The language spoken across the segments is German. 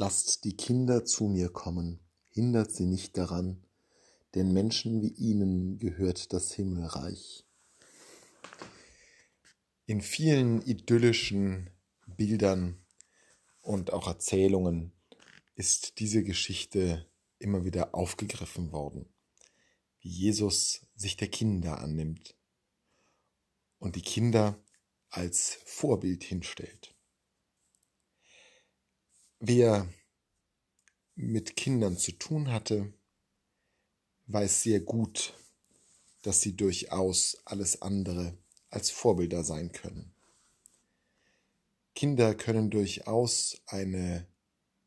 Lasst die Kinder zu mir kommen, hindert sie nicht daran, denn Menschen wie ihnen gehört das Himmelreich. In vielen idyllischen Bildern und auch Erzählungen ist diese Geschichte immer wieder aufgegriffen worden, wie Jesus sich der Kinder annimmt und die Kinder als Vorbild hinstellt. Wer mit Kindern zu tun hatte, weiß sehr gut, dass sie durchaus alles andere als Vorbilder sein können. Kinder können durchaus eine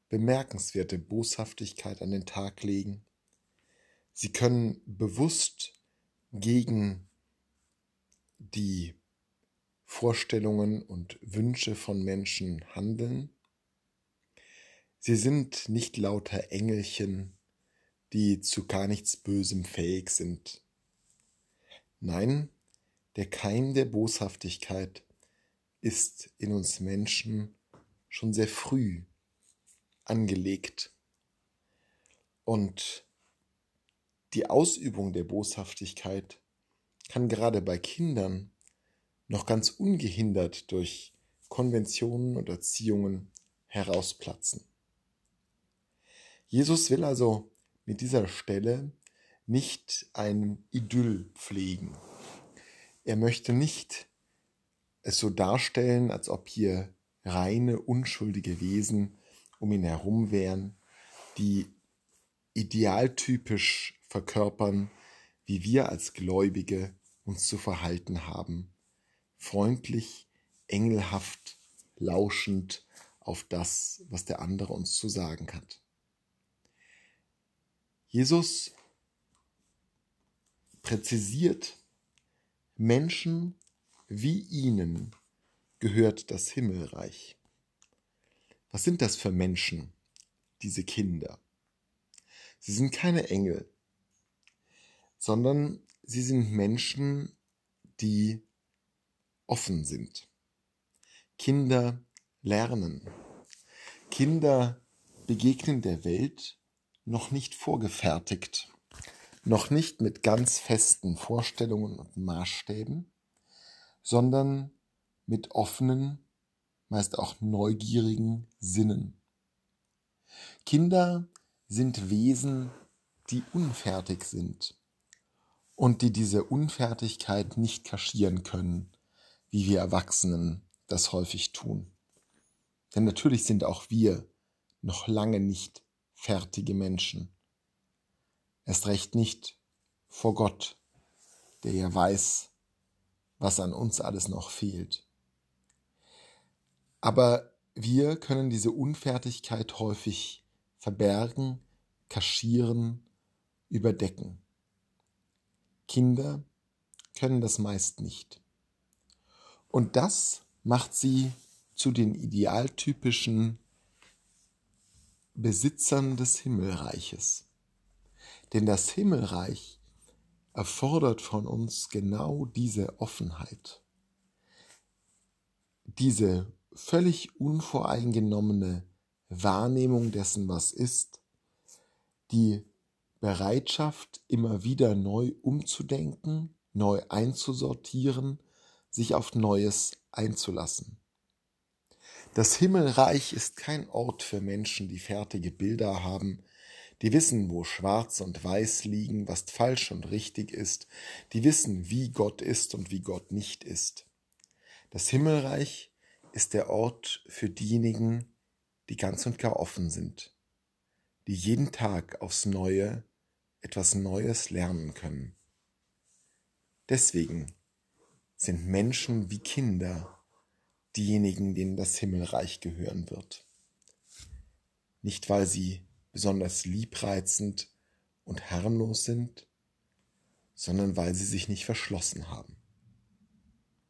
bemerkenswerte Boshaftigkeit an den Tag legen. Sie können bewusst gegen die Vorstellungen und Wünsche von Menschen handeln. Sie sind nicht lauter Engelchen, die zu gar nichts Bösem fähig sind. Nein, der Keim der Boshaftigkeit ist in uns Menschen schon sehr früh angelegt. Und die Ausübung der Boshaftigkeit kann gerade bei Kindern noch ganz ungehindert durch Konventionen und Erziehungen herausplatzen. Jesus will also mit dieser Stelle nicht ein Idyll pflegen. Er möchte nicht es so darstellen, als ob hier reine, unschuldige Wesen um ihn herum wären, die idealtypisch verkörpern, wie wir als Gläubige uns zu verhalten haben. Freundlich, engelhaft, lauschend auf das, was der andere uns zu sagen hat. Jesus präzisiert, Menschen wie ihnen gehört das Himmelreich. Was sind das für Menschen, diese Kinder? Sie sind keine Engel, sondern sie sind Menschen, die offen sind. Kinder lernen. Kinder begegnen der Welt noch nicht vorgefertigt, noch nicht mit ganz festen Vorstellungen und Maßstäben, sondern mit offenen meist auch neugierigen Sinnen. Kinder sind Wesen, die unfertig sind und die diese Unfertigkeit nicht kaschieren können, wie wir Erwachsenen das häufig tun. Denn natürlich sind auch wir noch lange nicht fertige Menschen. Erst recht nicht vor Gott, der ja weiß, was an uns alles noch fehlt. Aber wir können diese Unfertigkeit häufig verbergen, kaschieren, überdecken. Kinder können das meist nicht. Und das macht sie zu den idealtypischen Besitzern des Himmelreiches. Denn das Himmelreich erfordert von uns genau diese Offenheit, diese völlig unvoreingenommene Wahrnehmung dessen, was ist, die Bereitschaft, immer wieder neu umzudenken, neu einzusortieren, sich auf Neues einzulassen. Das Himmelreich ist kein Ort für Menschen, die fertige Bilder haben, die wissen, wo schwarz und weiß liegen, was falsch und richtig ist, die wissen, wie Gott ist und wie Gott nicht ist. Das Himmelreich ist der Ort für diejenigen, die ganz und gar offen sind, die jeden Tag aufs Neue etwas Neues lernen können. Deswegen sind Menschen wie Kinder diejenigen, denen das Himmelreich gehören wird. Nicht weil sie besonders liebreizend und harmlos sind, sondern weil sie sich nicht verschlossen haben.